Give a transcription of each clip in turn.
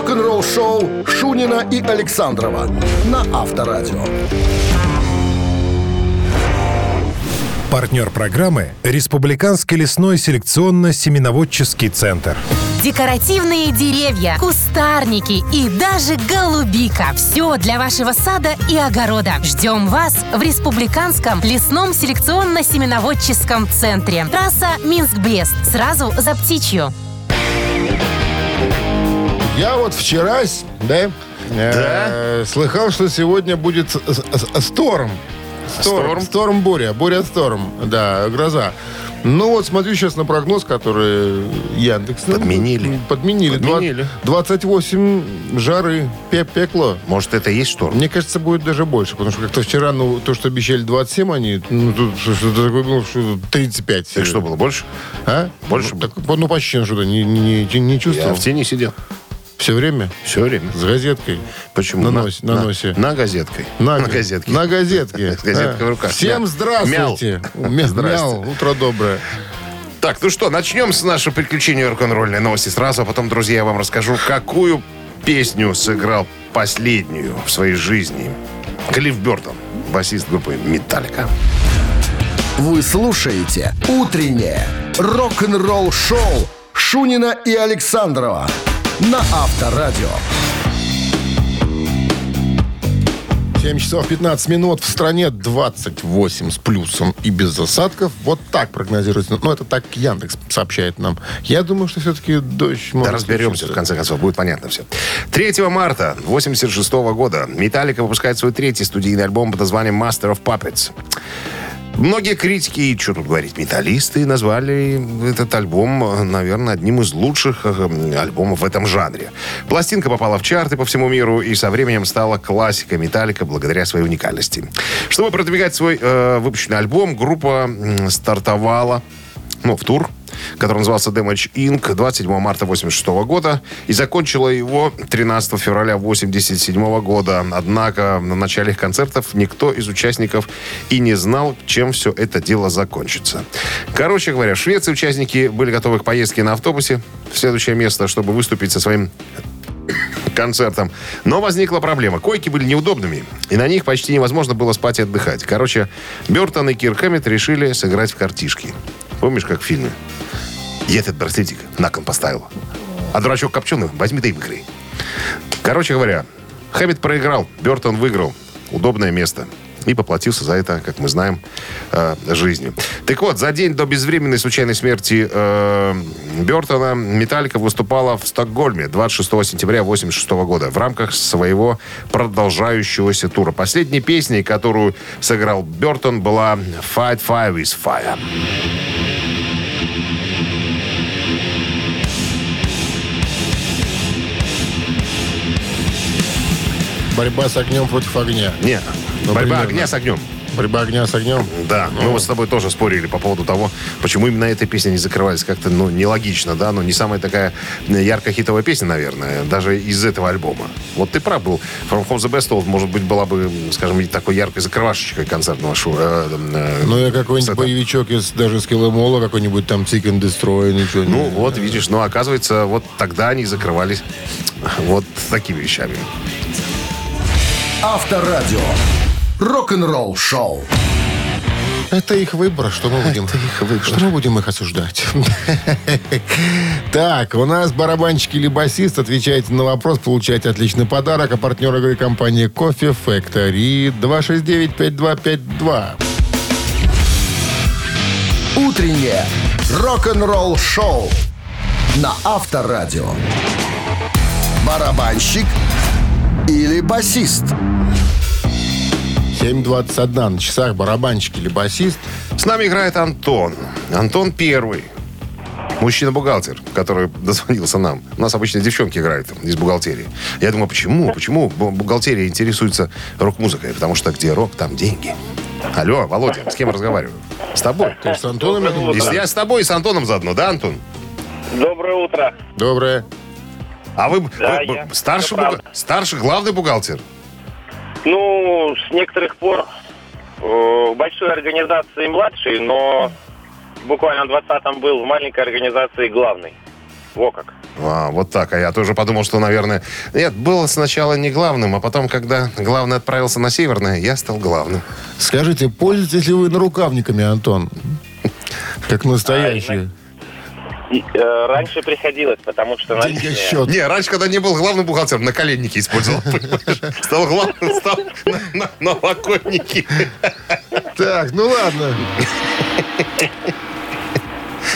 Рок-н-ролл шоу Шунина и Александрова на Авторадио. Партнер программы – Республиканский лесной селекционно-семеноводческий центр. Декоративные деревья, кустарники и даже голубика. Все для вашего сада и огорода. Ждем вас в Республиканском лесном селекционно-семеноводческом центре. Трасса Минск-Брест. Сразу за птичью. Я вот вчера, да, э, слыхал, что сегодня будет с- с- сторм. Сторм, сторм буря, буря сторм, да, гроза. Ну вот смотрю сейчас на прогноз, который Яндекс... ну, Подменили. Подменили. Два- Подменили. 28 жары, пе- пекло. Может, это и есть шторм? Мне кажется, будет даже больше, потому что как-то вчера, ну, то, что обещали 27, они, ну, тут что-то такое было, что 35. Так что было, больше? А? Больше Ну, так, ну, почти что-то не, не, не, не Я чувствовал. в тени сидел. Все время? Все время. С газеткой? Почему? На, носе, на, носе. На газеткой. На, На газетке. На газетке. С газеткой в руках. Всем здравствуйте. Мяу. Утро доброе. Так, ну что, начнем с нашего приключения рок-н-ролльной новости сразу, а потом, друзья, я вам расскажу, какую песню сыграл последнюю в своей жизни Клифф Бертон, басист группы «Металлика». Вы слушаете «Утреннее рок-н-ролл-шоу» Шунина и Александрова на Авторадио. 7 часов 15 минут. В стране 28 с плюсом и без засадков. Вот так прогнозируется. Ну, это так Яндекс сообщает нам. Я думаю, что все-таки дождь Да может разберемся, в конце концов, будет понятно все. 3 марта 86 года Металлика выпускает свой третий студийный альбом под названием Master of Puppets. Многие критики, и что тут говорить, металлисты назвали этот альбом, э, наверное, одним из лучших э, альбомов в этом жанре. Пластинка попала в чарты по всему миру и со временем стала классикой металлика благодаря своей уникальности. Чтобы продвигать свой э, выпущенный альбом, группа стартовала ну, в тур, который назывался Damage Inc. 27 марта 86 года и закончила его 13 февраля 87 года. Однако на начале их концертов никто из участников и не знал, чем все это дело закончится. Короче говоря, в Швеции участники были готовы к поездке на автобусе в следующее место, чтобы выступить со своим концертом. Но возникла проблема. Койки были неудобными, и на них почти невозможно было спать и отдыхать. Короче, Бертон и Кир Хэммит решили сыграть в картишки. Помнишь, как в фильме? Я этот браслетик на кон поставил. А дурачок копченый возьми да и выиграй. Короче говоря, Хэммит проиграл, Бертон выиграл. Удобное место. И поплатился за это, как мы знаем, э, жизнью. Так вот, за день до безвременной случайной смерти э, Бертона Металлика выступала в Стокгольме 26 сентября 1986 года в рамках своего продолжающегося тура. Последней песней, которую сыграл Бертон, была «Fight Fire with Fire». Борьба с огнем против огня. Не, Ну, борьба примерно. огня с огнем. Борьба огня с огнем. Да, мы вот с тобой тоже спорили по поводу того, почему именно эта песня не закрывались. Как-то, ну, нелогично, да, но не самая такая яркая хитовая песня, наверное, даже из этого альбома. Вот ты прав был. From Home the Best Of, может быть, была бы, скажем, такой яркой закрывашечкой концертного шоу. э, э, Ну, я какой-нибудь сета. боевичок из даже с Киломола, какой-нибудь там Chicken Destroy, ничего Ну, не... вот, видишь, но оказывается, вот тогда они закрывались вот такими вещами. Авторадио. Рок-н-ролл шоу. Это их выбор, что мы будем, что мы будем их осуждать. Так, у нас барабанщик или басист. Отвечаете на вопрос, получаете отличный подарок. А партнер игры компании Кофе Factory 269-5252. Утреннее рок-н-ролл шоу на Авторадио. Барабанщик или басист? 7.21 на часах барабанщик или басист. С нами играет Антон. Антон первый. Мужчина-бухгалтер, который дозвонился нам. У нас обычно девчонки играют из бухгалтерии. Я думаю, почему? Почему бу- бухгалтерия интересуется рок-музыкой? Потому что где рок, там деньги. Алло, Володя, с кем я разговариваю? С тобой. Ты с Антоном, я думаю? Если я с тобой и с Антоном заодно, да, Антон? Доброе утро. Доброе. А вы, Да, вы- я. старший, буга- старший главный бухгалтер? Ну, с некоторых пор э, в большой организации младший, но буквально в 20-м был в маленькой организации главный. Во как. А, вот так. А я тоже подумал, что, наверное... Нет, было сначала не главным, а потом, когда главный отправился на Северное, я стал главным. Скажите, пользуетесь ли вы нарукавниками, Антон? Как настоящие. Э, раньше приходилось, потому что Деньги счет. Не, раньше, когда не был главным бухгалтером, на коленники использовал. Стал главным, стал на, локотники. Так, ну ладно.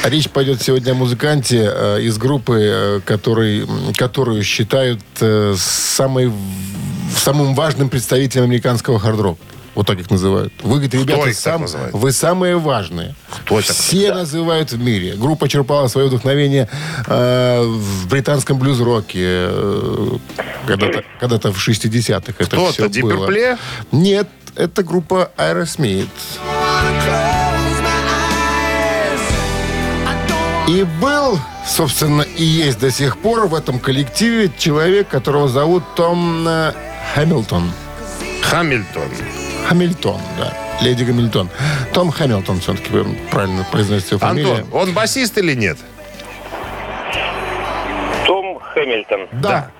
Речь пойдет сегодня о музыканте э, из группы, э, который, которую считают э, самой, самым важным представителем американского хард-рока. Вот так их называют. Вы, говорите, ребята, так сам- вы самые важные. Кто? Все называют в мире. Группа черпала свое вдохновение э, в британском блюз-роке. э, когда-то, когда-то в 60-х это Кто-то? все было. Purple? Нет, это группа Aerosmith. И был, собственно, и есть до сих пор в этом коллективе человек, которого зовут Том Хэмилтон. Хамильтон. Хамильтон, да. Леди Гамильтон. Том Хэмилтон все-таки правильно произносится его фамилия. Антон, он басист или нет? Том Хэмилтон. Да.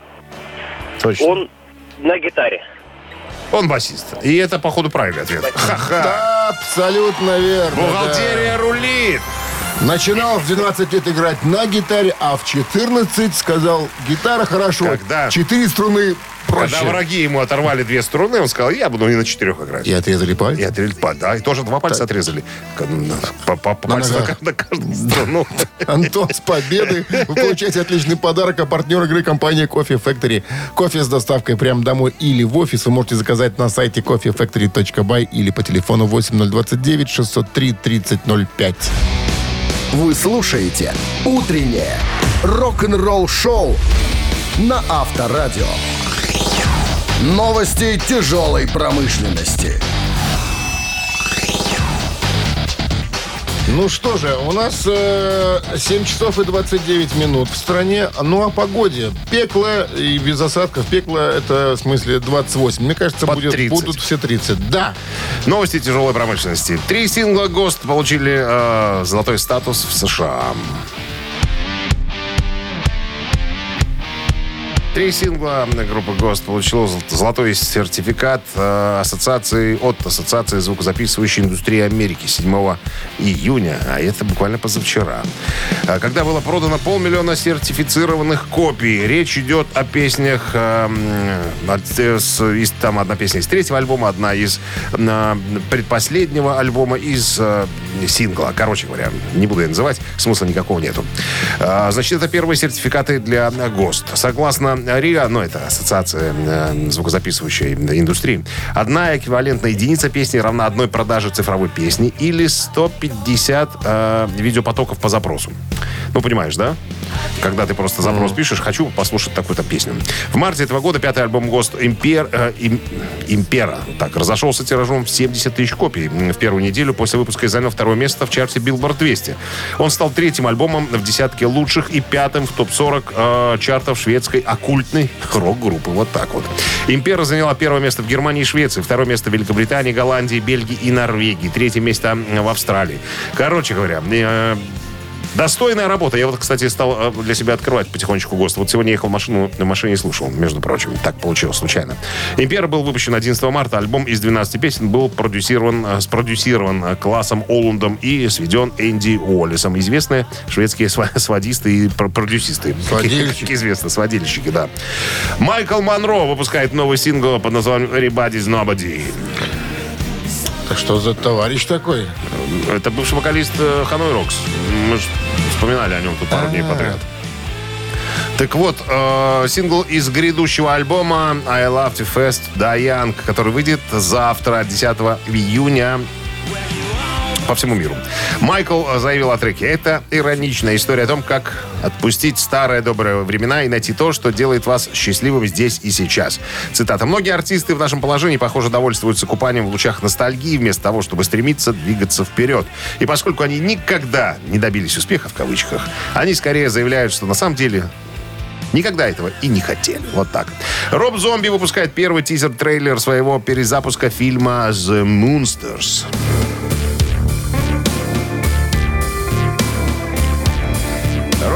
Точно. Он на гитаре. Он басист. И это, походу, правильный ответ. Ха-ха. Да, абсолютно верно. Бухгалтерия рулит. да. Начинал в 12 лет играть на гитаре, а в 14 сказал, гитара хорошо, Когда? четыре струны проще. Когда враги ему оторвали две струны, он сказал, я буду и на четырех играть. И отрезали палец. И отрезали, па- да, и тоже два пальца отрезали. К- на- По, по- по На пальцу на, на каждую струну. Антон, с победой! Вы получаете отличный подарок, а партнер игры компания Coffee Factory. Кофе с доставкой прямо домой или в офис вы можете заказать на сайте coffeefactory.by или по телефону 8029 603 3005. Вы слушаете «Утреннее рок-н-ролл-шоу» на Авторадио. Новости тяжелой промышленности. Ну что же, у нас э, 7 часов и 29 минут в стране. Ну, о погоде. Пекло и без осадков. Пекло это, в смысле, 28. Мне кажется, Под будет, 30. будут все 30. Да. Новости тяжелой промышленности. Три сингла ГОСТ получили э, золотой статус в США. Три сингла группы ГОСТ получила зол- золотой сертификат э, ассоциации от Ассоциации звукозаписывающей индустрии Америки 7 июня, а это буквально позавчера. А Когда было продано полмиллиона сертифицированных копий. Речь идет о песнях, э, э, там одна песня из третьего альбома, одна из э, предпоследнего альбома, из э, сингла. Короче говоря, не буду я называть, смысла никакого нету. Значит, это первые сертификаты для э, ГОСТ. Согласно РИА, ну, это Ассоциация э, звукозаписывающей индустрии, одна эквивалентная единица песни равна одной продаже цифровой песни или 150 э, видеопотоков по запросу. Ну, понимаешь, да? Когда ты просто запрос пишешь, хочу послушать такую-то песню. В марте этого года пятый альбом ГОСТ «Импер», э, Им- «Импера» так, разошелся тиражом в 70 тысяч копий. В первую неделю после выпуска и занял второе место в чарте Billboard 200. Он стал третьим альбомом в десятке лучших и пятым в топ-40 э, чартов шведской оккультной рок-группы. Вот так вот. «Импера» заняла первое место в Германии и Швеции, второе место в Великобритании, Голландии, Бельгии и Норвегии, третье место в Австралии. Короче говоря, э, Достойная работа. Я вот, кстати, стал э, для себя открывать потихонечку ГОСТ. Вот сегодня ехал в машину, на машине и слушал, между прочим. Так получилось случайно. «Импера» был выпущен 11 марта. Альбом из 12 песен был продюсирован, э, спродюсирован э, классом Олундом и сведен Энди Уоллесом. Известные шведские сводисты и пр- продюсисты. Сводильщики. Как известно, сводильщики, да. Майкл Монро выпускает новый сингл под названием «Everybody's Nobody». Так что за товарищ такой? Это бывший вокалист э, Ханой Рокс. Мы же вспоминали о нем тут пару дней подряд. Так вот, э, сингл из грядущего альбома I Love to Fest Die Young, который выйдет завтра, 10 июня по всему миру. Майкл заявил о треке. Это ироничная история о том, как отпустить старые добрые времена и найти то, что делает вас счастливым здесь и сейчас. Цитата. «Многие артисты в нашем положении, похоже, довольствуются купанием в лучах ностальгии вместо того, чтобы стремиться двигаться вперед. И поскольку они никогда не добились успеха, в кавычках, они скорее заявляют, что на самом деле Никогда этого и не хотели. Вот так. Роб Зомби выпускает первый тизер-трейлер своего перезапуска фильма «The Moonsters».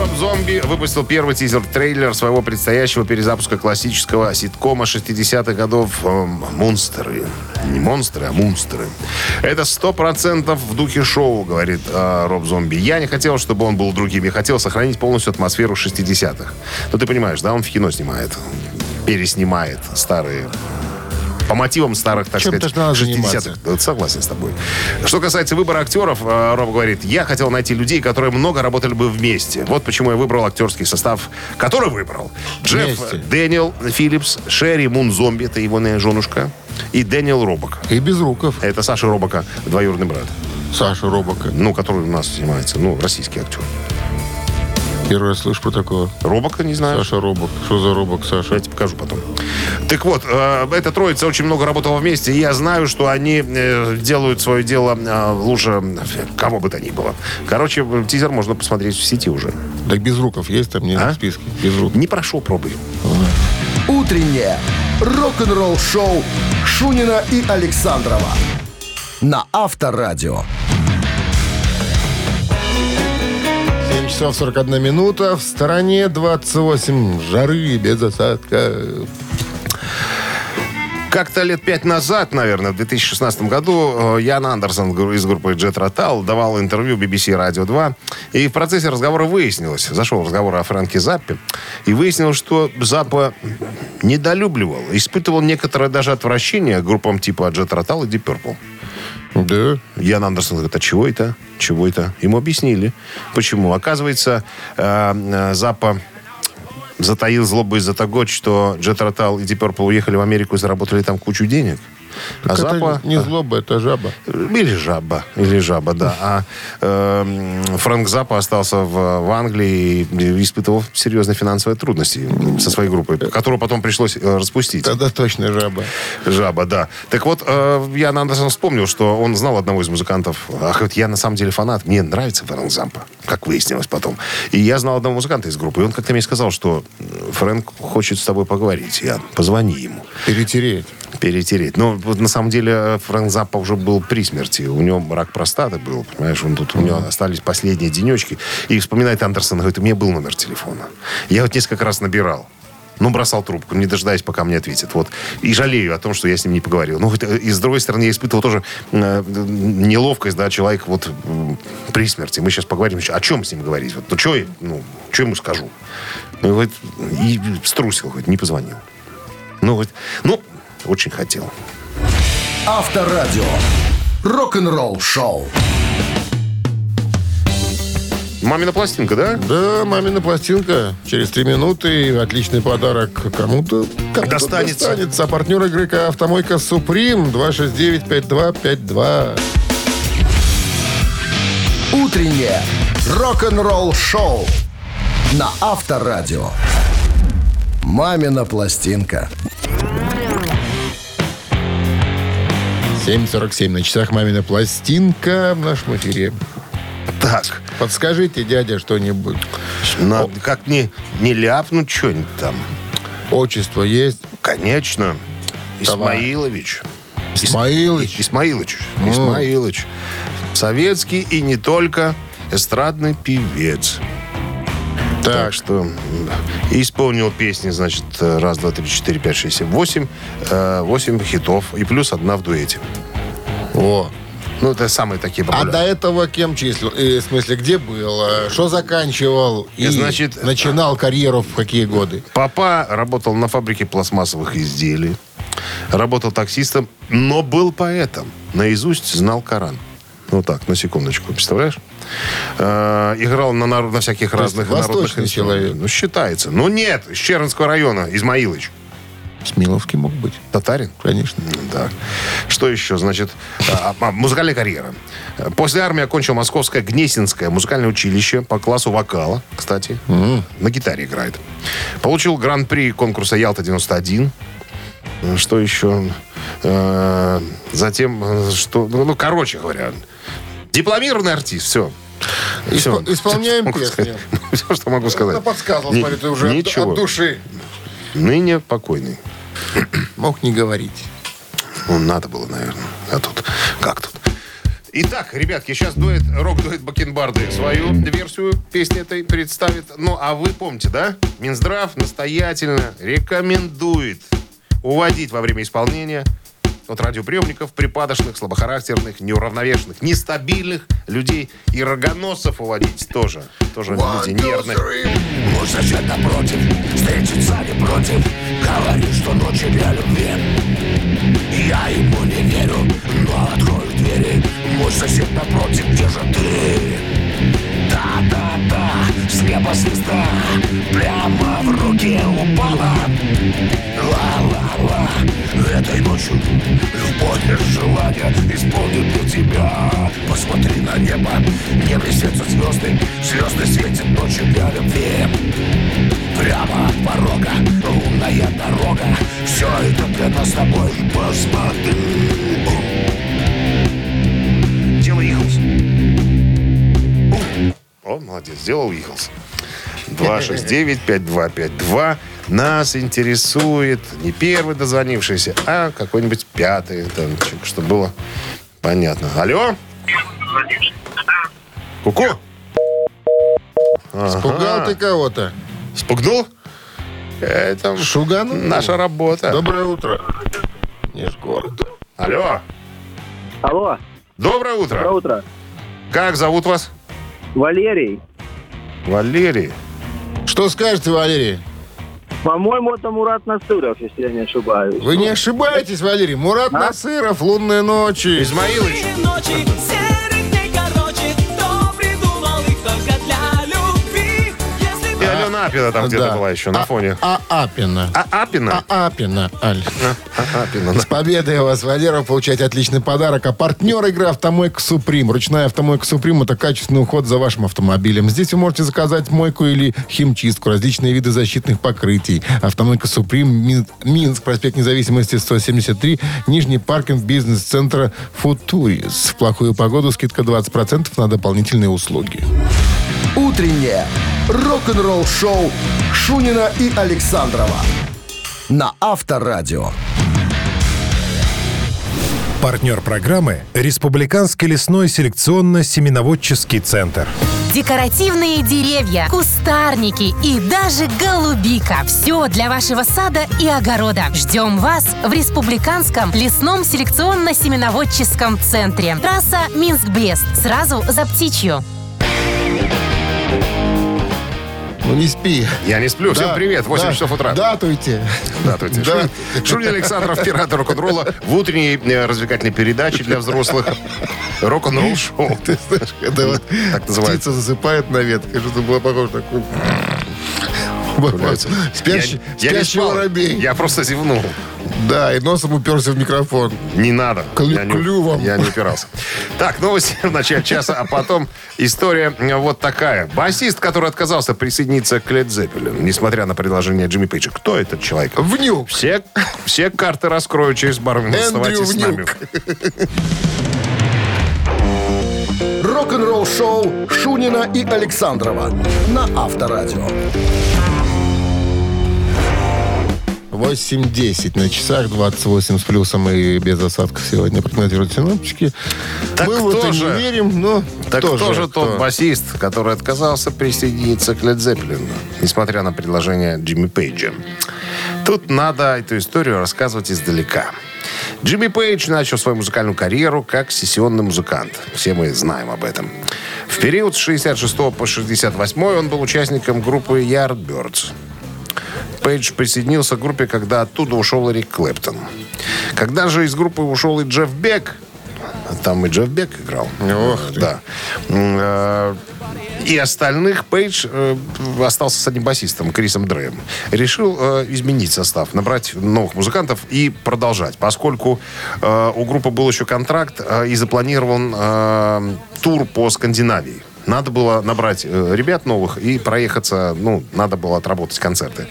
Роб Зомби выпустил первый тизер-трейлер своего предстоящего перезапуска классического ситкома 60-х годов э, «Монстры». Не монстры, а монстры. Это сто процентов в духе шоу, говорит э, Роб Зомби. Я не хотел, чтобы он был другим. Я хотел сохранить полностью атмосферу 60-х. Ну, ты понимаешь, да, он в кино снимает. Переснимает старые по мотивам старых, так Чем-то сказать, ж надо 60-х. заниматься. Вот Согласен с тобой. Что касается выбора актеров, э, Роб говорит, я хотел найти людей, которые много работали бы вместе. Вот почему я выбрал актерский состав, который выбрал. Джефф Вместе. Дэниел Филлипс, Шерри Мун Зомби, это его женушка, и Дэниел Робок. И без руков. Это Саша Робока, двоюродный брат. Саша Робока. Ну, который у нас снимается. Ну, российский актер. Первый раз слышу про такого. Робока, не знаю. Саша Робок. Что за Робок, Саша? Я тебе покажу потом. Так вот, э, эта троица очень много работала вместе, и я знаю, что они э, делают свое дело э, лучше кого бы то ни было. Короче, тизер можно посмотреть в сети уже. Так без руков есть там не А? в списке? Без рук. Не прошу, пробуй. Утреннее рок-н-ролл-шоу Шунина и Александрова на Авторадио. 7 часов 41 минута. В стороне 28 жары без осадка. Как-то лет пять назад, наверное, в 2016 году, э, Ян Андерсон из группы Jet Rotal давал интервью BBC Radio 2. И в процессе разговора выяснилось, зашел разговор о Фрэнке Заппе, и выяснилось, что Заппа недолюбливал, испытывал некоторое даже отвращение группам типа Jet Rotal и Deep Purple. Да. Ян Андерсон говорит, а чего это? Чего это? Ему объяснили. Почему? Оказывается, э, э, Заппа затаил злобу из-за того, что Джет Ротал и Deep Purple уехали в Америку и заработали там кучу денег. А Это Заппа... не злоба, это жаба. Или жаба, или жаба, да. А э, Фрэнк Заппа остался в, в Англии и испытывал серьезные финансовые трудности со своей группой, которую потом пришлось э, распустить. Тогда точно жаба. Жаба, да. Так вот, э, я Андерсон вспомнил, что он знал одного из музыкантов. Ах, вот я на самом деле фанат. Мне нравится Фрэнк Зампа, как выяснилось потом. И я знал одного музыканта из группы. И он как-то мне сказал, что Фрэнк хочет с тобой поговорить. Ян, позвони ему. Перетереть. Перетереть. Но вот на самом деле Фрэнк Заппа уже был при смерти. У него рак простаты был, понимаешь, он тут, у него остались последние денечки. И вспоминает Андерсон, говорит, у меня был номер телефона. Я вот несколько раз набирал. Ну, бросал трубку, не дожидаясь, пока мне ответит. Вот. И жалею о том, что я с ним не поговорил. Ну, вот, э, и с другой стороны, я испытывал тоже э, неловкость, да, человек вот м, при смерти. Мы сейчас поговорим, о чем с ним говорить? Вот, ну, что ну, чё ему скажу? Ну, вот, и струсил, хоть не позвонил. Ну, вот, ну, очень хотел. Авторадио. Рок-н-ролл-шоу. Мамина пластинка, да? Да, мамина пластинка. Через три минуты. Отличный подарок кому-то. кому-то Достанется. достанется. А партнер игры «Автомойка Суприм» 269-5252. Утреннее рок-н-ролл-шоу на Авторадио. Мамина пластинка. 7.47 на часах «Мамина пластинка» в нашем эфире. Так. Подскажите, дядя, что-нибудь. Надо как не, не ляпнуть что-нибудь там. Отчество есть? Конечно. Давай. Исмаилович. Исмаилыч. Исмаилович. Исмаилович. Советский и не только эстрадный певец. Так Так, что исполнил песни, значит, э, раз, два, три, четыре, пять, шесть, семь, восемь. э, Восемь хитов. И плюс одна в дуэте. о. Ну, это самые такие А популярные. до этого кем числил? Э, в смысле, где был? Что заканчивал? И Значит, начинал карьеру в какие годы? Папа работал на фабрике пластмассовых изделий. Работал таксистом, но был поэтом. Наизусть знал Коран. Ну так, на секундочку, представляешь? Э, играл на, нар- на всяких То разных народных инструментах. человек. Ну, считается. Ну, нет, из Чернского района, Измаилович. Смиловский мог быть. Татарин? Конечно. Да. Что еще? Значит, а, а, музыкальная карьера. После армии окончил Московское Гнесинское музыкальное училище по классу вокала, кстати. На гитаре играет. Получил гран-при конкурса «Ялта-91». Э, Что еще? Э, Затем, что... Ну, ну, короче говоря, дипломированный артист. Все. Испо- исполняем песню. Все, что могу сказать. Ну, подсказывал, Ни- смотри, ты уже от- ничего. от души. Ныне покойный. Мог не говорить. Ну, надо было, наверное. А тут... Как тут? Итак, ребятки, сейчас дует, рок-дует Бакенбарды свою версию песни этой представит. Ну, а вы помните, да? Минздрав настоятельно рекомендует уводить во время исполнения от радиоприемников припадочных, слабохарактерных, неуравновешенных, нестабильных людей и рогоносцев уводить тоже. Тоже люди нервные. Мой сосед напротив, встретиться не против Говорит, что ночью для любви Я ему не верю, но открою двери Мой сосед напротив, где же ты? Да-да-да, с неба звезда Прямо в руки упала. Ла-ла-ла, этой ночью Любовь без желания исполнит для тебя. Посмотри на небо, в небе светятся звезды Звезды светят ночью для любви. Прямо от порога, лунная дорога Все это для нас с тобой. Посмотри О, молодец, сделал Иглс. 269-5252. Нас интересует не первый дозвонившийся, а какой-нибудь пятый, там, чтобы было понятно. Алло? Ку-ку? Спугал ты кого-то. Спугнул? Это Шуганул? наша работа. Доброе утро. Нижгород. Алло? Алло, Доброе утро. доброе утро. Как зовут вас? Валерий, Валерий. Что скажете, Валерий? по-моему, это Мурат Насыров, если я не ошибаюсь. Вы не ошибаетесь, Валерий. Мурат Насыров, «Лунные ночи». Измаилович. Если И Алена Апина там где-то была еще на А- фоне. А Апина. А Апина? А Апина, Аль. А, Апина, да. С победой вас, Валера, получаете отличный подарок. А партнер игры «Автомойка Суприм». Ручная «Автомойка Суприм» — это качественный уход за вашим автомобилем. Здесь вы можете заказать мойку или химчистку, различные виды защитных покрытий. «Автомойка Суприм», Мин- Минск, проспект Независимости, 173, Нижний паркинг бизнес-центра «Футурис». В плохую погоду скидка 20% на дополнительные услуги. Утреннее рок-н-ролл-шоу Шунина и Александрова на Авторадио. Партнер программы – Республиканский лесной селекционно-семеноводческий центр. Декоративные деревья, кустарники и даже голубика. Все для вашего сада и огорода. Ждем вас в Республиканском лесном селекционно-семеноводческом центре. Трасса Минск-Брест. Сразу за птичью. Ну не спи. Я не сплю. Всем Да, привет. 8 да, часов утра. Датуйте. Здравствуйте. Да. Шунин- Александров, пират рок-н-ролла в утренней э, развлекательной передаче для взрослых. Рок-н-ролл шоу. Ты знаешь, когда вот Так называется. птица засыпает на ветке, что-то было похоже на Спящий, Я- спящий воробей. Я просто зевнул. Да, и носом уперся в микрофон. Не надо. Клю- я не, клювом. Я не упирался. Так, новости в начале часа, а потом история вот такая. Басист, который отказался присоединиться к Led Zeppelin, несмотря на предложение Джимми Пейджа. Кто этот человек? Внюк. Все, все карты раскрою через пару минут. Оставайтесь с нами. Внюк. Рок-н-ролл-шоу Шунина и Александрова на Авторадио. 8.10 на часах, 28 с плюсом и без осадков сегодня прогнозируют синоптики. Так Мы кто это же? не верим, но Так кто кто же, же тот кто? басист, который отказался присоединиться к Led Zeppelin, несмотря на предложение Джимми Пейджа? Тут надо эту историю рассказывать издалека. Джимми Пейдж начал свою музыкальную карьеру как сессионный музыкант. Все мы знаем об этом. В период с 66 по 68 он был участником группы Yardbirds. Пейдж присоединился к группе, когда оттуда ушел Эрик Клэптон. Когда же из группы ушел и Джефф Бек, там и Джефф Бек играл. Ох. Да. Э, И остальных Пейдж э, остался с одним басистом, Крисом Дрэем. Решил э, изменить состав, набрать новых музыкантов и продолжать, поскольку э, у группы был еще контракт э, и запланирован э, тур по Скандинавии. Надо было набрать э, ребят новых и проехаться, ну, надо было отработать концерты.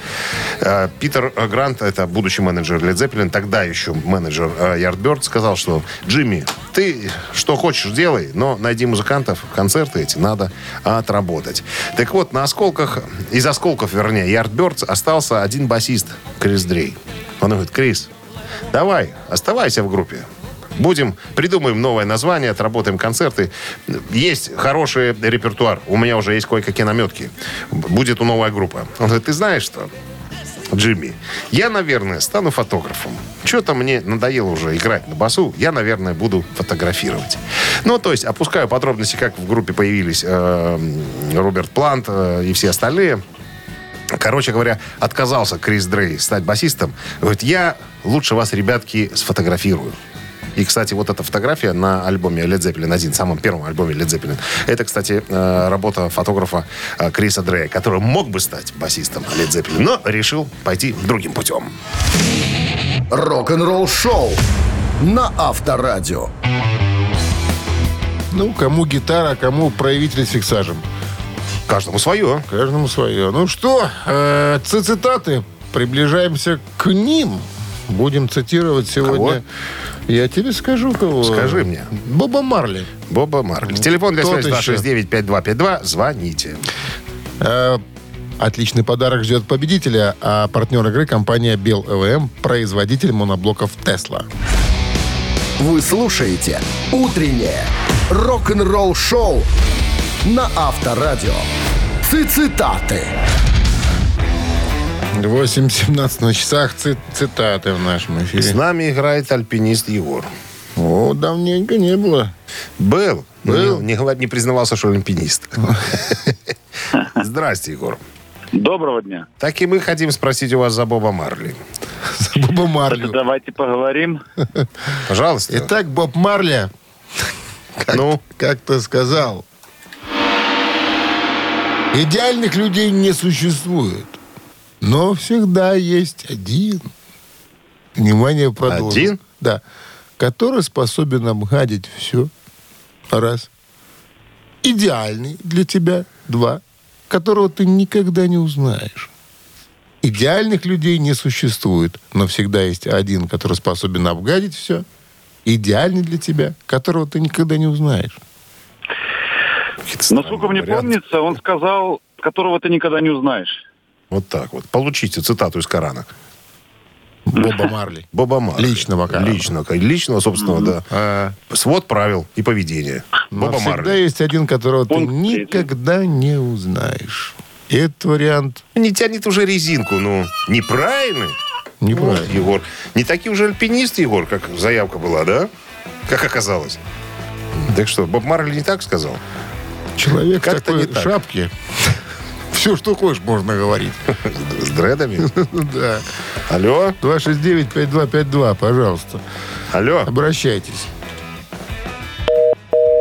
Э, Питер Грант, это будущий менеджер Led Zeppelin, тогда еще менеджер э, Yardbird, сказал, что Джимми, ты что хочешь делай, но найди музыкантов, концерты эти надо отработать. Так вот, на осколках, из осколков, вернее, Yardbirds остался один басист, Крис Дрей. Он говорит, Крис, давай, оставайся в группе. Будем, придумаем новое название, отработаем концерты. Есть хороший репертуар. У меня уже есть кое-какие наметки. Будет у новая группа. Он говорит, ты знаешь что? Джимми, я, наверное, стану фотографом. Что-то мне надоело уже играть на басу. Я, наверное, буду фотографировать. Ну, то есть, опускаю подробности, как в группе появились э, Роберт Плант э, и все остальные. Короче говоря, отказался Крис Дрей стать басистом. Говорит, я лучше вас, ребятки, сфотографирую. И, кстати, вот эта фотография на альбоме Led Zeppelin 1, самом первом альбоме Led Zeppelin, это, кстати, э, работа фотографа э, Криса Дрея, который мог бы стать басистом Led Zeppelin, но решил пойти другим путем. Рок-н-ролл шоу на Авторадио. Ну, кому гитара, кому проявитель с фиксажем. Каждому свое. Каждому свое. Ну что, э, цитаты. Приближаемся к ним. Будем цитировать сегодня. Я тебе скажу, кого. Скажи мне. Боба Марли. Боба Марли. Телефон для Тот связи еще. 269-5252. Звоните. Э, отличный подарок ждет победителя, а партнер игры компания Бел ЭВМ, производитель моноблоков Тесла. Вы слушаете «Утреннее рок-н-ролл-шоу» на Авторадио. Цитаты. 8.17 на часах ци- цитаты в нашем С эфире. нами играет альпинист Егор. О, давненько не было. Был. Был. Не, не не признавался, что альпинист. Здрасте, Егор. Доброго дня. Так и мы хотим спросить у вас за Боба Марли. За Боба Марлю. Давайте поговорим. Пожалуйста. Итак, Боб Марли ну, как-то сказал, идеальных людей не существует, но всегда есть один. Внимание, продолжим. Один? Да. Который способен обгадить все. Раз. Идеальный для тебя. Два. Которого ты никогда не узнаешь. Идеальных людей не существует, но всегда есть один, который способен обгадить все. Идеальный для тебя, которого ты никогда не узнаешь. Насколько мне варианты. помнится, он сказал, которого ты никогда не узнаешь. Вот так вот. Получите цитату из Корана. Боба Марли. Боба Марли. Личного Корана. Личного, личного собственного, да. А, Свод правил и поведения. но Боба всегда Марли. есть один, которого ты Пункт третий. никогда не узнаешь. И этот вариант Не тянет уже резинку, ну, неправильный. неправильно. Вот, Егор. Не такие уже альпинист, Егор, как заявка была, да? Как оказалось. Так что, Боб Марли не так сказал? Человек в Как-то такой не так. шапке. Все, что хочешь, можно говорить. С дредами? Да. Алло? 269-5252, пожалуйста. Алло? Обращайтесь.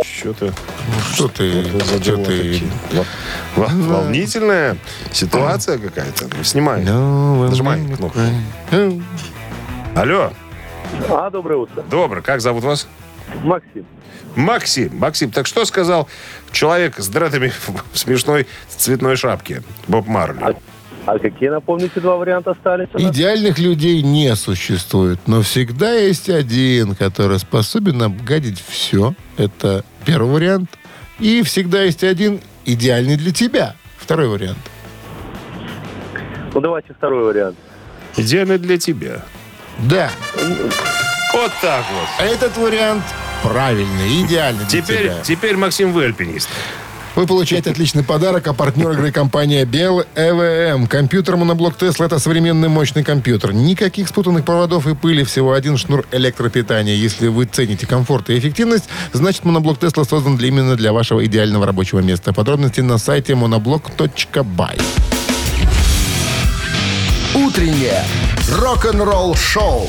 Что-то... Ну, что ты... что-то Что ты... Во- Волнительная ситуация какая-то. Ну, Снимай. Нажимай кнопку. Алло? А, доброе утро. Добро. Как зовут вас? Максим. Максим. Максим, так что сказал человек с дредами в смешной цветной шапке? Боб Марли. А какие, напомните, два варианта остались? Идеальных людей не существует, но всегда есть один, который способен обгадить все. Это первый вариант. И всегда есть один идеальный для тебя. Второй вариант. Ну, давайте второй вариант. Идеально для тебя. Да, Вот так вот. этот вариант правильный, идеальный для Теперь, тебя. теперь Максим, вы альпинист. Вы получаете отличный подарок, а партнер игры компания Бел ЭВМ. Компьютер моноблок Тесла – это современный мощный компьютер. Никаких спутанных проводов и пыли, всего один шнур электропитания. Если вы цените комфорт и эффективность, значит моноблок Тесла создан для, именно для вашего идеального рабочего места. Подробности на сайте monoblock.by. Утреннее рок-н-ролл-шоу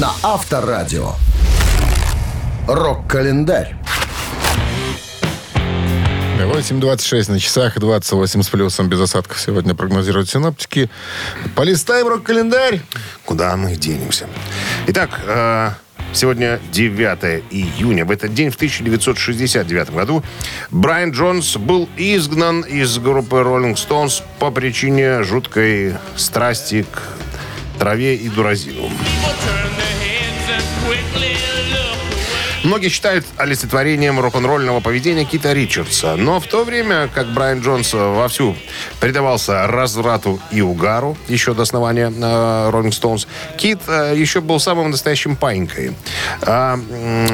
на Авторадио. Рок-календарь. 8.26 на часах, 28 с плюсом без осадков сегодня прогнозируют синоптики. Полистаем рок-календарь. Куда мы денемся? Итак, э, сегодня 9 июня. В этот день, в 1969 году, Брайан Джонс был изгнан из группы Rolling Stones по причине жуткой страсти к траве и дуразину. Многие считают олицетворением рок-н-ролльного поведения Кита Ричардса. Но в то время, как Брайан Джонс вовсю предавался разврату и угару еще до основания э, Rolling Stones, Кит э, еще был самым настоящим панькой. А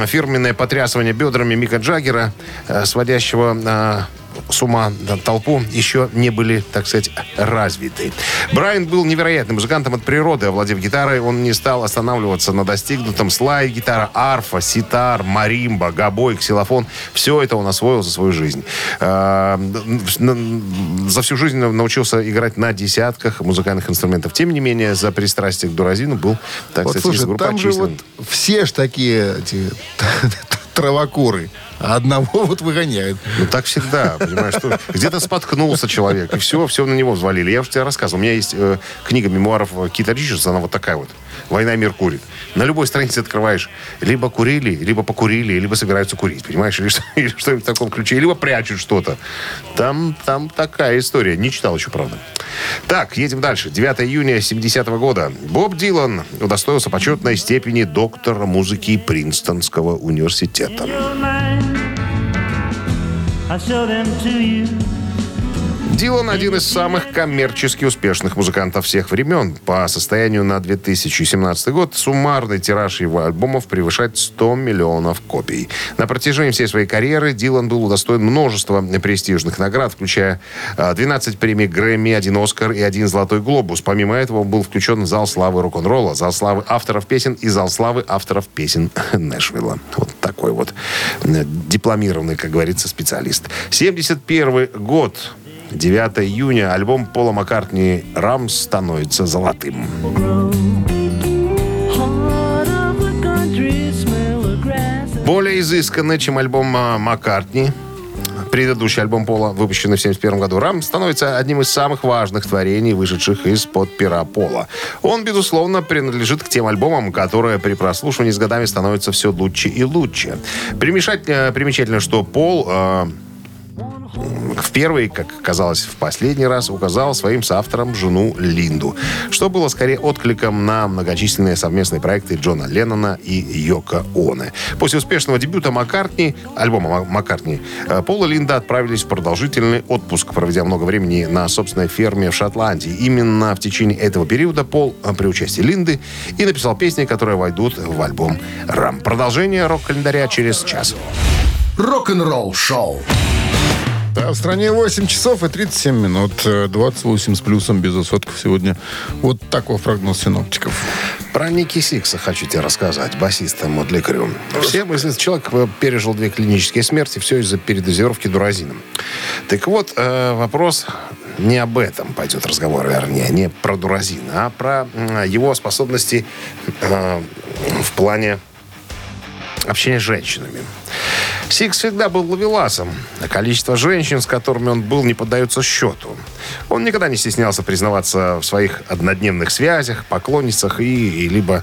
фирменное потрясывание бедрами Мика Джаггера, э, сводящего с ума толпу еще не были, так сказать, развиты. Брайан был невероятным музыкантом от природы. Овладев гитарой, он не стал останавливаться на достигнутом. Слайд, гитара, арфа, ситар, маримба, гобой, ксилофон. Все это он освоил за свою жизнь. А, За всю жизнь научился играть на десятках музыкальных инструментов. Тем не менее, за пристрастие к дуразину был, так Вот, сказать, слушай, там же вот все ж такие эти, травокуры. А одного вот выгоняют. Ну, так всегда, понимаешь, что где-то споткнулся человек, и все, все на него взвалили. Я уже тебе рассказывал, у меня есть э, книга мемуаров Кита Ричардса, она вот такая вот. «Война и мир курит». На любой странице открываешь, либо курили, либо покурили, либо собираются курить, понимаешь, или, что- или что-нибудь в таком ключе, либо прячут что-то. Там, там такая история. Не читал еще, правда. Так, едем дальше. 9 июня 70 года. Боб Дилан удостоился почетной степени доктора музыки Принстонского университета. I'll show them to you. Дилан один из самых коммерчески успешных музыкантов всех времен. По состоянию на 2017 год суммарный тираж его альбомов превышает 100 миллионов копий. На протяжении всей своей карьеры Дилан был удостоен множества престижных наград, включая а, 12 премий Грэмми, один Оскар и один Золотой Глобус. Помимо этого он был включен в зал славы рок-н-ролла, зал славы авторов песен и зал славы авторов песен Нэшвилла. Вот такой вот э, дипломированный, как говорится, специалист. 71 год. 9 июня альбом Пола Маккартни «Рам» становится золотым. Более изысканный, чем альбом а, Маккартни, предыдущий альбом Пола, выпущенный в 1971 году, «Рам» становится одним из самых важных творений, вышедших из-под пера Пола. Он, безусловно, принадлежит к тем альбомам, которые при прослушивании с годами становятся все лучше и лучше. Примешать- э, примечательно, что Пол... э, в первый, как казалось, в последний раз указал своим соавтором жену Линду, что было скорее откликом на многочисленные совместные проекты Джона Леннона и Йока Оне. После успешного дебюта Маккартни, альбома Ма- Маккартни, э, Пол и Линда отправились в продолжительный отпуск, проведя много времени на собственной ферме в Шотландии. Именно в течение этого периода Пол э, при участии Линды и написал песни, которые войдут в альбом «Рам». Продолжение рок-календаря через час. Рок-н-ролл шоу. Да, в стране 8 часов и 37 минут. Э, 28 с плюсом без осадков сегодня. Вот такой прогноз синоптиков. Про Ники Сикса хочу тебе рассказать, басиста Модли Крю. Всем известно, человек э, пережил две клинические смерти, все из-за передозировки дуразином. Так вот, э, вопрос не об этом пойдет разговор, вернее, не про дуразин, а про его способности э, в плане общения с женщинами. Сикс всегда был ловеласом, а количество женщин, с которыми он был, не поддается счету. Он никогда не стеснялся признаваться в своих однодневных связях, поклонницах и, и либо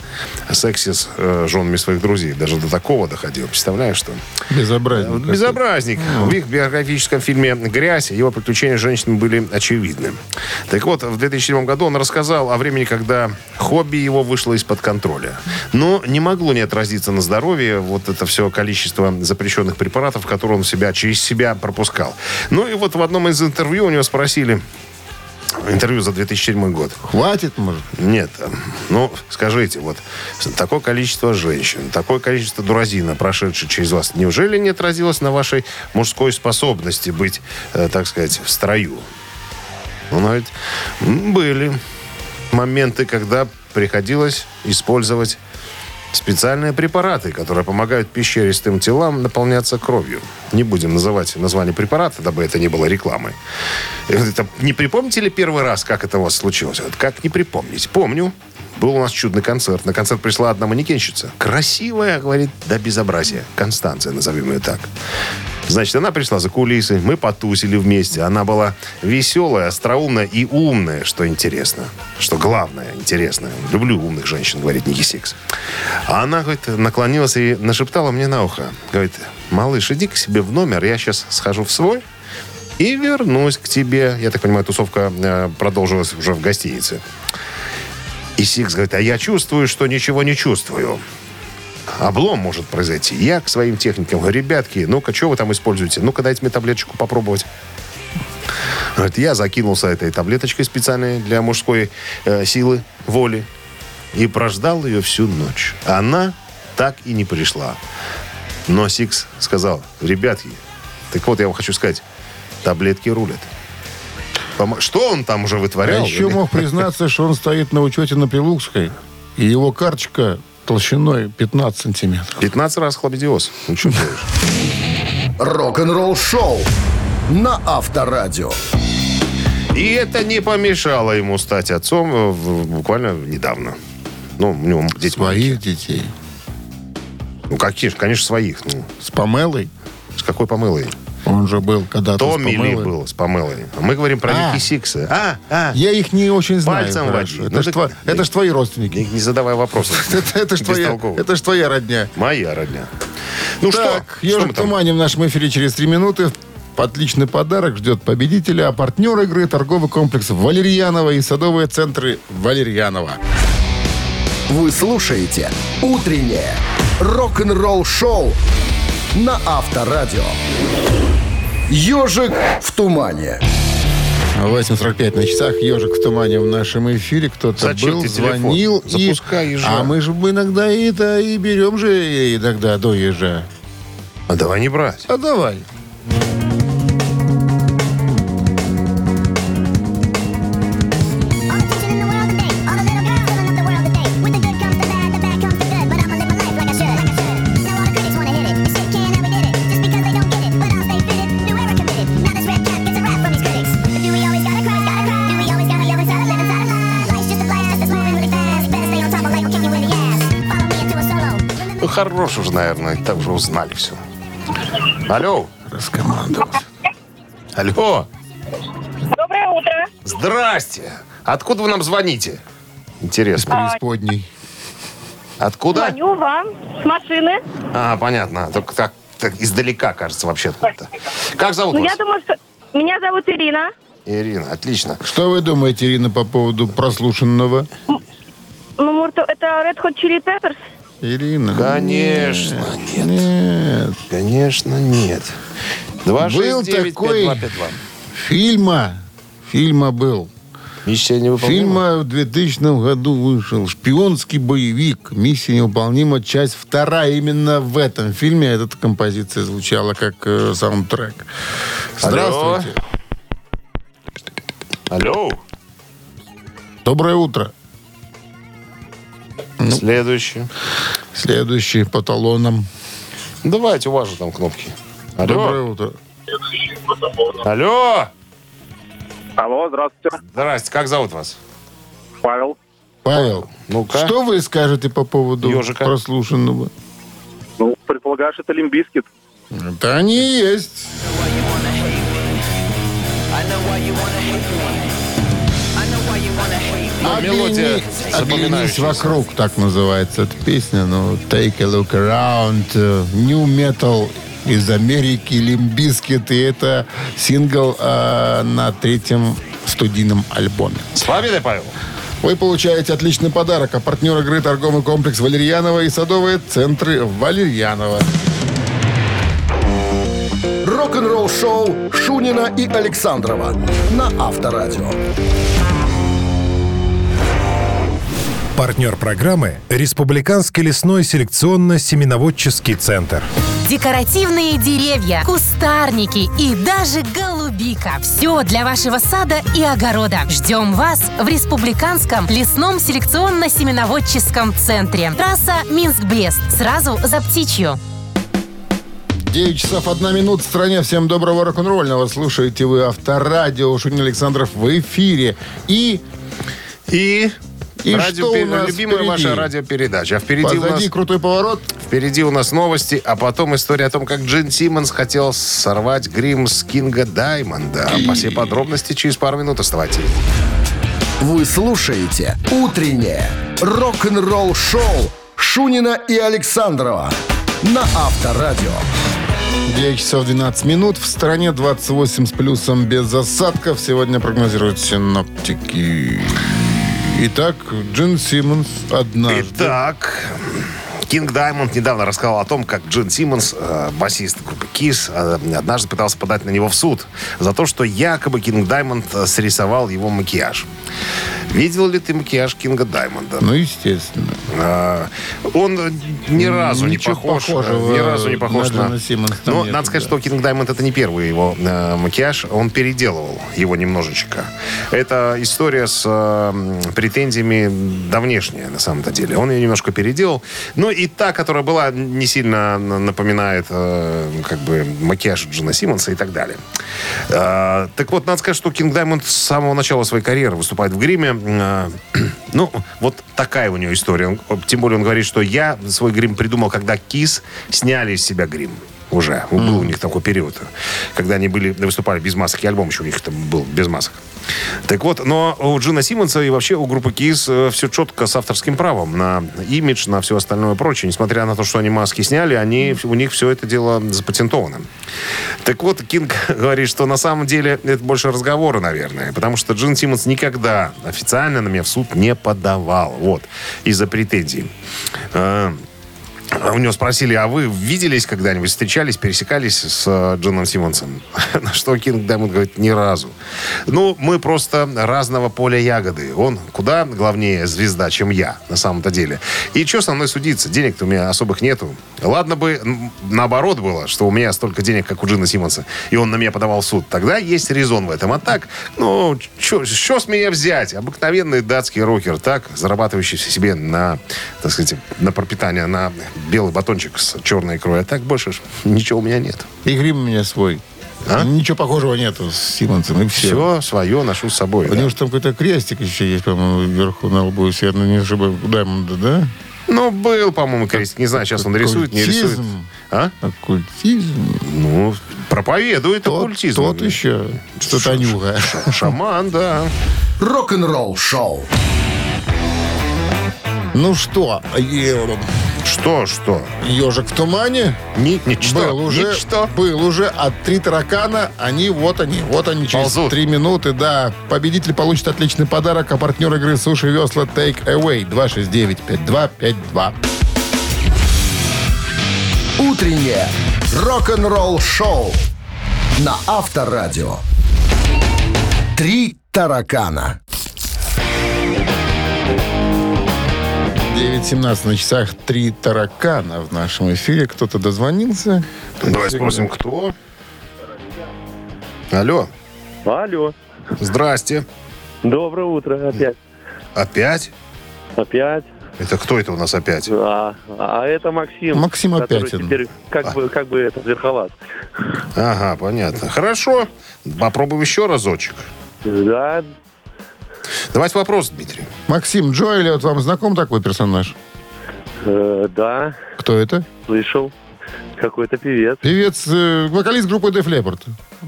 сексе с э, женами своих друзей. Даже до такого доходил. Представляешь, что? Безобразие. Вот Безобразник. В их биографическом фильме «Грязь» его приключения с женщинами были очевидны. Так вот, в 2007 году он рассказал о времени, когда хобби его вышло из-под контроля. Но не могло не отразиться на здоровье вот это все количество запрещенных препаратов, которые он себя, через себя пропускал. Ну и вот в одном из интервью у него спросили, интервью за 2007 год, Хватит, может? нет. э, Ну, скажите, вот такое количество женщин, такое количество дуразина, прошедшее через вас, неужели не отразилось на вашей мужской способности быть, э, так сказать, в строю? Говорит, «М, были моменты, когда приходилось использовать специальные препараты, которые помогают пещеристым телам наполняться кровью. Не будем называть название препарата, дабы это не было рекламой. Это, не припомните ли первый раз, как это у вас случилось? Вот как не припомнить? Помню. Был у нас чудный концерт. На концерт пришла одна манекенщица. Красивая, говорит, до безобразия. Констанция, назовем ее так. Значит, она пришла за кулисы, мы потусили вместе. Она была веселая, остроумная и умная, что интересно. Что главное, интересно. Люблю умных женщин, говорит Ники Сикс. А она, говорит, наклонилась и нашептала мне на ухо. Говорит, малыш, иди к себе в номер, я сейчас схожу в свой и вернусь к тебе. Я так понимаю, тусовка э, продолжилась уже в гостинице. И Сикс говорит, а я чувствую, что ничего не чувствую. Облом может произойти. Я к своим техникам говорю, ребятки, ну-ка, что вы там используете? Ну-ка, дайте мне таблеточку попробовать. Говорит, я закинулся этой таблеточкой специальной для мужской э, силы, воли. И прождал ее всю ночь. Она так и не пришла. Но Сикс сказал, ребятки, так вот я вам хочу сказать, таблетки рулят. Что он там уже А вытворял? еще мог признаться, что он стоит на учете на Прилукской, и его карточка толщиной 15 сантиметров. 15 раз хлопидиоз. Ну, что делаешь? Рок-н-ролл шоу на Авторадио. И это не помешало ему стать отцом э, буквально недавно. Ну, у него дети маленькие. Своих детей. Ну, какие же, конечно, своих. Ну, С Памелой. с какой помылой? Он же был когда-то с Томми Ли был с помылой. А мы говорим про А. Ники Сикса. А, а. Я их не очень знаю Пальцем води. Это, Ну, ж так- тво- это ж твои родственники. Не, не задавай вопросов. Это, это ж твоя, это ж твоя родня. Моя родня. Ну так, что? «Ежик тумане» в нашем эфире через три минуты. Отличный подарок ждет победителя, а партнер игры торговый комплекс «Валерьянова» и садовые центры «Валерьянова». Вы слушаете «Утреннее рок-н-ролл-шоу» на Авторадио. «Ежик в тумане». 8.45 на часах. «Ежик в тумане» в нашем эфире. Кто-то Зачем был, звонил. и- Запускай ежа. А мы же иногда и это и берем же иногда до ежа. А давай не брать. А давай. Хорош уже, наверное. Так уже узнали все. Алло. Раскомандовался. Алло. Доброе утро. Здрасте. Откуда вы нам звоните? Интересно. Преисподней. Откуда? Звоню вам с машины. А, понятно. Только так, так издалека, кажется, вообще откуда-то. Как зовут Ну, вас? я думаю, что... Меня зовут Ирина. Ирина, отлично. Что вы думаете, Ирина, по поводу прослушанного? Ну, может, это Red Hot Chili Peppers? Ирина. Конечно, нет. Нет. Конечно, нет. 269 такой- 5252. Фильма. Фильма был. Миссия невыполнима. Фильма в 2000 году вышел «Шпионский боевик. Миссия невыполнима. Часть вторая». Именно в этом фильме эта композиция звучала как э, саундтрек. Здравствуйте. Алло. Доброе утро. Ну. Следующий. Следующий по талонам. Давайте, у вас же там кнопки. Алло. Доброе утро. Алло. Алло, здравствуйте. Здрасте, как зовут вас? Павел. Павел, Ну-ка. что вы скажете по поводу Ёжика. прослушанного? Ну, предполагаешь, это Limp Bizkit. Это они и есть. Мелодия Оглянись запоминающаяся. вокруг, так называется эта песня. Ну, Take a look around. э, Nu Metal из Америки, Limp Bizkit. И это сингл э, на третьем студийном альбоме. С победой, Павел. Вы получаете отличный подарок. А партнер игры торговый комплекс Валерьянова и садовые центры Валерьянова. Рок-н-ролл-шоу Шунина и Александрова на Авторадио. Партнер программы – Республиканский лесной селекционно-семеноводческий центр. Декоративные деревья, кустарники и даже голубика. Все для вашего сада и огорода. Ждем вас в Республиканском лесном селекционно-семеноводческом центре. Трасса Минск-Брест. Сразу за птичью. 9 часов 1 минута в стране. Всем доброго рок-н-ролльного. Слушаете вы Авторадио. Шунин Александров в эфире. И И... И радио, что у нас любимая впереди? ваша радиопередача. А впереди у, нас, позади крутой поворот. впереди у нас новости, а потом история о том, как Джин Симмонс хотел сорвать грим с Кинга Даймонда. По все подробности через пару минут оставайтесь. Вы слушаете «Утреннее рок-н-ролл-шоу» Шунина и Александрова на Авторадио. 9 часов 12 минут. В стране 28 с плюсом без осадков. Сегодня прогнозируют синоптики. Итак, Джин Симмонс однажды. Итак, Кинг Даймонд недавно рассказал о том, как Джин Симмонс, э, басист группы Kiss, э, однажды пытался подать на него в суд за то, что якобы Кинг Даймонд э, срисовал его макияж. Видел ли ты макияж Кинга Даймонда? Ну, естественно. А, он ни разу не Ничего похож. похожего Ни разу не похож на на... Симмонса там Ну, нету, надо сказать, да. что Кинг Даймонд это не первый его э, макияж. Он переделывал его немножечко. Это история с э, претензиями давнешняя, на самом-то деле. Он ее немножко переделал. Ну, и та, которая была, не сильно на- напоминает э, как бы макияж Джона Симмонса и так далее. Э, так вот, надо сказать, что Кинг Даймонд с самого начала своей карьеры выступает в гриме. Э, ну, вот такая у него история. Он- тем более он говорит, что я свой грим придумал, когда Kiss сняли из себя грим. Уже. Был у них такой период, когда они были, выступали без масок. И альбом еще у них там был без масок. Так вот, но у Джина Симмонса и вообще у группы Kiss все четко с авторским правом на имидж, на все остальное прочее. Несмотря на то, что они маски сняли, они, у них все это дело запатентовано. Так вот, Кинг говорит, что на самом деле это больше разговоры, наверное, потому что Джин Симмонс никогда официально на меня в суд не подавал. Вот. Из-за претензий. У него спросили, а вы виделись когда-нибудь, встречались, пересекались с э, Джоном Симмонсом? На что Кинг Даймонд говорит, ни разу. Ну, мы просто разного поля ягоды. Он куда главнее звезда, чем я, на самом-то деле. И что со мной судиться? Денег-то у меня особых нету. Ладно бы наоборот было, что у меня столько денег, как у Джина Симмонса, и он на меня подавал суд. Тогда есть резон в этом. А так, ну, что с меня взять? Обыкновенный датский рокер, так, зарабатывающий себе на, так сказать, на пропитание, на белый батончик с черной икрой. А так больше ничего у меня нет. И грим у меня свой. А? Ничего похожего нету с Симмонсом, и все. Все свое ношу с собой. У да. него же там какой-то крестик еще есть, по-моему, вверху на лбу, если я не ошибаюсь, Даймонда, да? Ну, был, по-моему, крестик. Не знаю, сейчас он рисует, не рисует. Оккультизм. А? Оккультизм. Ну, проповедует Тот, оккультизм. тот еще. Что-то нюха. Шаман, да. Рок-н-ролл шоу. Ну что, е- Что, что? ежик в тумане? Ни, ничто. Был уже, Ничто. был уже, а три таракана, они, вот они, вот они через Ползут. три минуты, да. Победитель получит отличный подарок, а партнер игры «Суши Весла Take Away» 269-5252. Утреннее рок-н-ролл шоу на Авторадио. Три таракана. 9.17 на часах три таракана в нашем эфире. Кто-то дозвонился. Давай спросим, кто? Алло. Алло. Здрасте. Доброе утро опять. Опять? Опять. Это кто это у нас опять? А, а это Максим. Максим опять теперь как бы, как бы это, верхолаз. Ага, понятно. Хорошо. Попробуем еще разочек. Да, Давайте вопрос, Дмитрий. Максим Джоэли, вот вам знаком такой персонаж? э, да, Кто это? слышал. Какой-то певец. Певец, э, вокалист группы Def Leppard.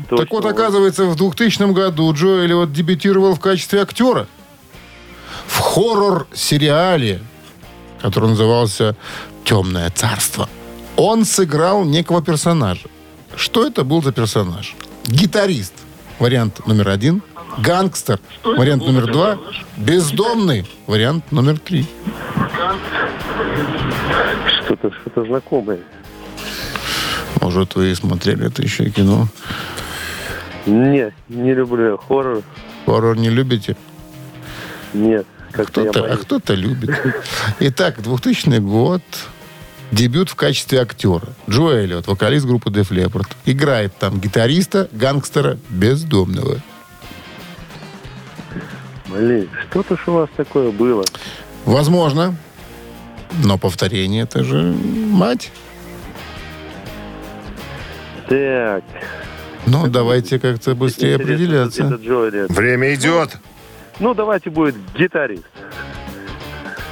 Точно. Так вот, оказывается, в 2000 году Джоэли вот дебютировал в качестве актера в хоррор-сериале, который назывался «Темное царство». Он сыграл некого персонажа. Что это был за персонаж? Гитарист, вариант номер один. Гангстер, вариант номер два. Бездомный, вариант номер три. Что-то что знакомое. Может, вы смотрели это еще кино? Не, не люблю хоррор. Хоррор не любите? Нет. Кто-то, а кто-то любит. Итак, 2000 год. Дебют в качестве актера. Джо Эллиот, вокалист группы Def Leppard. Играет там гитариста, гангстера, бездомного. Блин, что-то ж у вас такое было. Возможно. Но повторение это же мать. Так. Ну, давайте как-то быстрее интересно, определяться. Это. Время идет. Ну, давайте будет гитарист.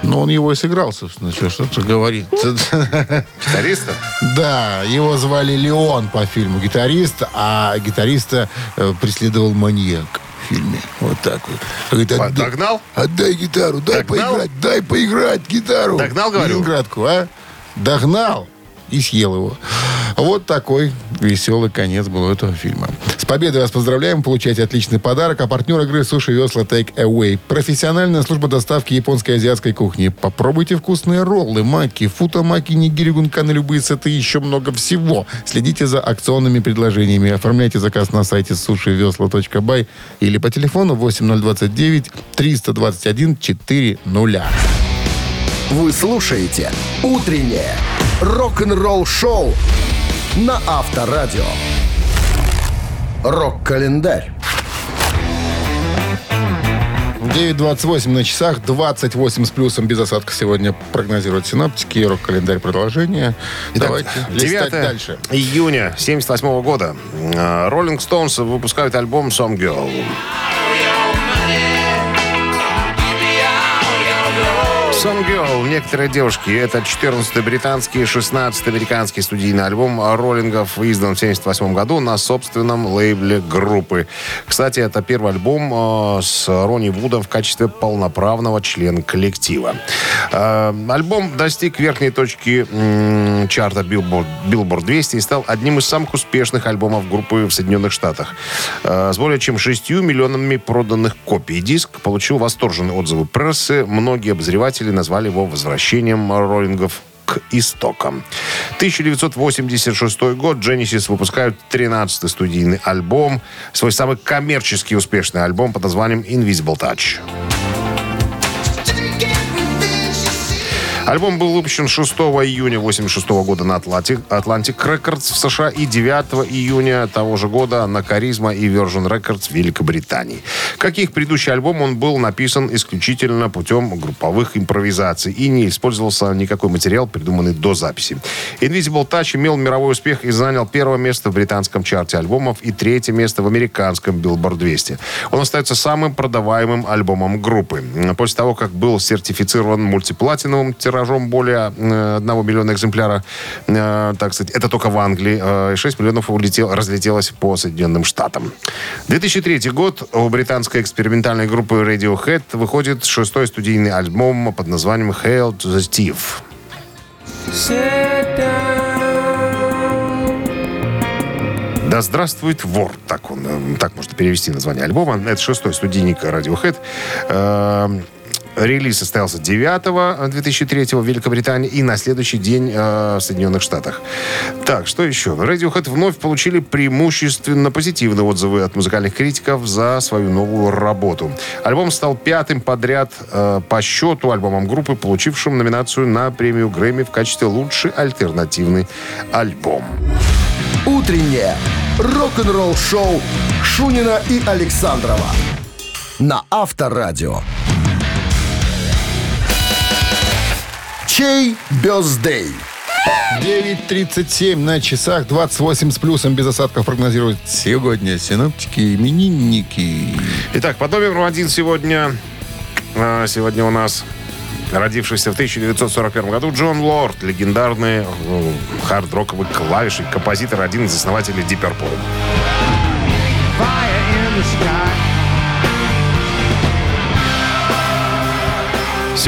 Но он его и сыграл, собственно, что что-то говорит. Гитариста? Да, его звали Леон по фильму «Гитарист», а гитариста э, преследовал маньяк фильме. Вот так вот. Говорит, «Отдай- Догнал? Отдай гитару, дай Догнал? поиграть, дай поиграть гитару. Догнал, говорю? Ленинградку, а? Догнал и съел его. Вот такой веселый конец был у этого фильма. С победой вас поздравляем. Получайте отличный подарок. А партнер игры Суши Весла Take Away. Профессиональная служба доставки японской и азиатской кухни. Попробуйте вкусные роллы, маки, футамаки, нигири, гунканы, любые сеты и еще много всего. Следите за акционными предложениями. Оформляйте заказ на сайте сушивесла.бай или по телефону 8029 321 400. Вы слушаете «Утреннее рок-н-ролл-шоу» на Авторадио. Рок-календарь. 9.28 на часах, 28 с плюсом без осадка сегодня прогнозируют синаптики. Рок-календарь продолжение. Давайте листать 9 дальше. июня 78 года. Э, Rolling Stones выпускают альбом Some Girl. Some Girl, некоторые девушки. Это 14-й британский, 16-й американский студийный альбом роллингов, издан в 78 году на собственном лейбле группы. Кстати, это первый альбом э, с Ронни Вудом в качестве полноправного члена коллектива. Э, альбом достиг верхней точки чарта Billboard, Billboard 200 и стал одним из самых успешных альбомов группы в Соединенных Штатах. Э, с более чем 6 миллионами проданных копий. Диск получил восторженные отзывы прессы. Многие обозреватели назвали его возвращением роллингов к истокам. 1986 год Genesis выпускают 13-й студийный альбом, свой самый коммерчески успешный альбом под названием Invisible Touch. Альбом был выпущен 6 июня 1986 года на Atlantic, Atlantic Records в США и 9 июня того же года на Charisma и Virgin Records в Великобритании. Как и их предыдущий альбом, он был написан исключительно путем групповых импровизаций и не использовался никакой материал, придуманный до записи. Invisible Touch имел мировой успех и занял первое место в британском чарте альбомов и третье место в американском Billboard 200. Он остается самым продаваемым альбомом группы. После того, как был сертифицирован мультиплатиновым тиражом более э, 1 миллиона экземпляра, э, так сказать, это только в Англии, э, 6 миллионов улетел, разлетелось по Соединенным Штатам. 2003 год у британской экспериментальной группы Radiohead выходит шестой студийный альбом под названием Hail to the Steve. Да здравствует вор. Так, он, э, так можно перевести название альбома. Это шестой студийник Radiohead. Э, Релиз состоялся 9 2003 в Великобритании и на следующий день э, в Соединенных Штатах. Так, что еще? Radiohead вновь получили преимущественно позитивные отзывы от музыкальных критиков за свою новую работу. Альбом стал пятым подряд э, по счету альбомом группы, получившим номинацию на премию Грэмми в качестве лучший альтернативный альбом. Утреннее рок-н-ролл-шоу Шунина и Александрова на Авторадио. Чей бездей? 9.37 на часах, 28 с плюсом без осадков прогнозируют сегодня синоптики именинники. Итак, по номеру один сегодня, а, сегодня у нас родившийся в 1941 году Джон Лорд, легендарный э, хард-роковый клавишник, композитор, один из основателей Deep Purple.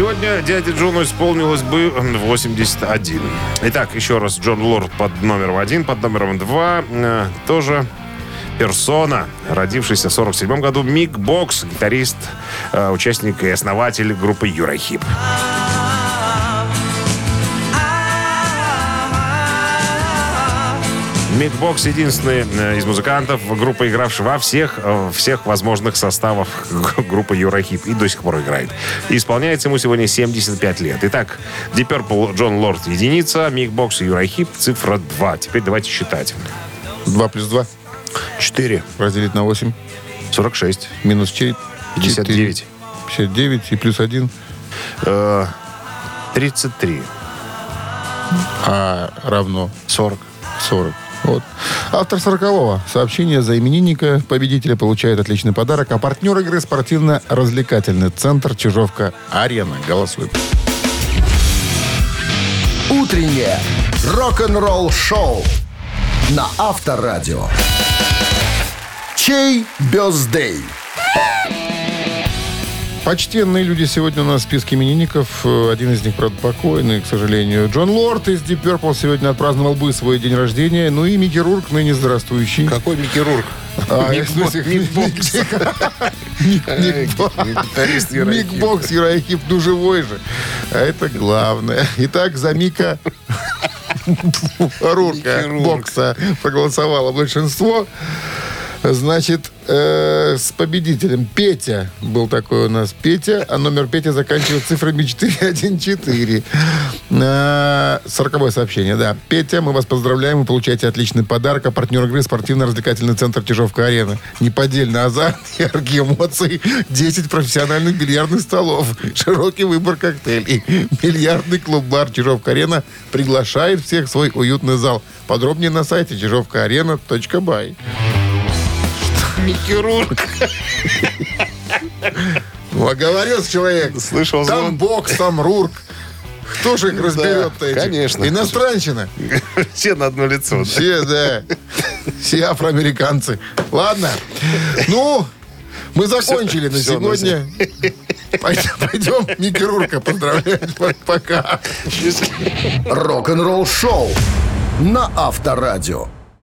Сегодня дяде Джону исполнилось бы 81. Итак, еще раз, Джон Лорд под номером один, под номером два э, тоже персона, родившийся в 47 году, Мик Бокс, гитарист, э, участник и основатель группы Юрахип. Мик Бокс единственный э, из музыкантов группы, игравший во всех, э, всех возможных составах группы Юрахип и до сих пор играет. И исполняется ему сегодня 75 лет. Итак, Deep Purple Джон Лорд единица, Мик Бокс и Юрахип цифра 2. Теперь давайте считать. 2 плюс 2 4. разделить на 8. 46. Минус 4. 59. 59 и плюс 1. Э, 33. А равно 40. 40. Вот. Автор 40-го. Сообщение за именинника победителя получает отличный подарок. А партнер игры спортивно-развлекательный центр Чижовка-Арена. Голосуем. Утреннее рок-н-ролл-шоу на Авторадио. Чей бездей? Почтенные люди сегодня у нас в списке именинников. Э, Один из них, правда, покойный, к сожалению. Джон Лорд из Deep Purple сегодня отпраздновал бы свой день рождения. Ну и Микки Рурк, ныне здравствующий. Какой Микки Рурк? А, Мик в смысле, Бок- Мик Бокс. Мик- Ай, Мик Бок- гитарист Мик Юрахип. Бокс, Юрахип, ну живой же. А это главное. Итак, за Мика Рурка. Бокса проголосовало большинство. Значит, э, с победителем Петя был такой у нас Петя, а номер Петя заканчивается цифрами 414. Э, Сороковое сообщение, да. Петя, мы вас поздравляем, вы получаете отличный подарок. А партнер игры спортивно-развлекательный центр Чижовка-Арена. Неподдельный азарт, яркие эмоции, 10 профессиональных бильярдных столов, широкий выбор коктейлей. Бильярдный клуб-бар Чижовка-Арена приглашает всех в свой уютный зал. Подробнее на сайте чижовкаарена.бай. Микки Рурк. Ну, оговорился человек. Слышал Там звон. бокс, там Рурк. Кто же их разберет-то этих? конечно. Иностранщина. Все на одно лицо. да? Все, да. Все афроамериканцы. Ладно. Ну, мы закончили на всё, ну, сегодня. Пойдем, пойдем Микки Рурка поздравлять. Пока. Рок-н-ролл шоу на Авторадио.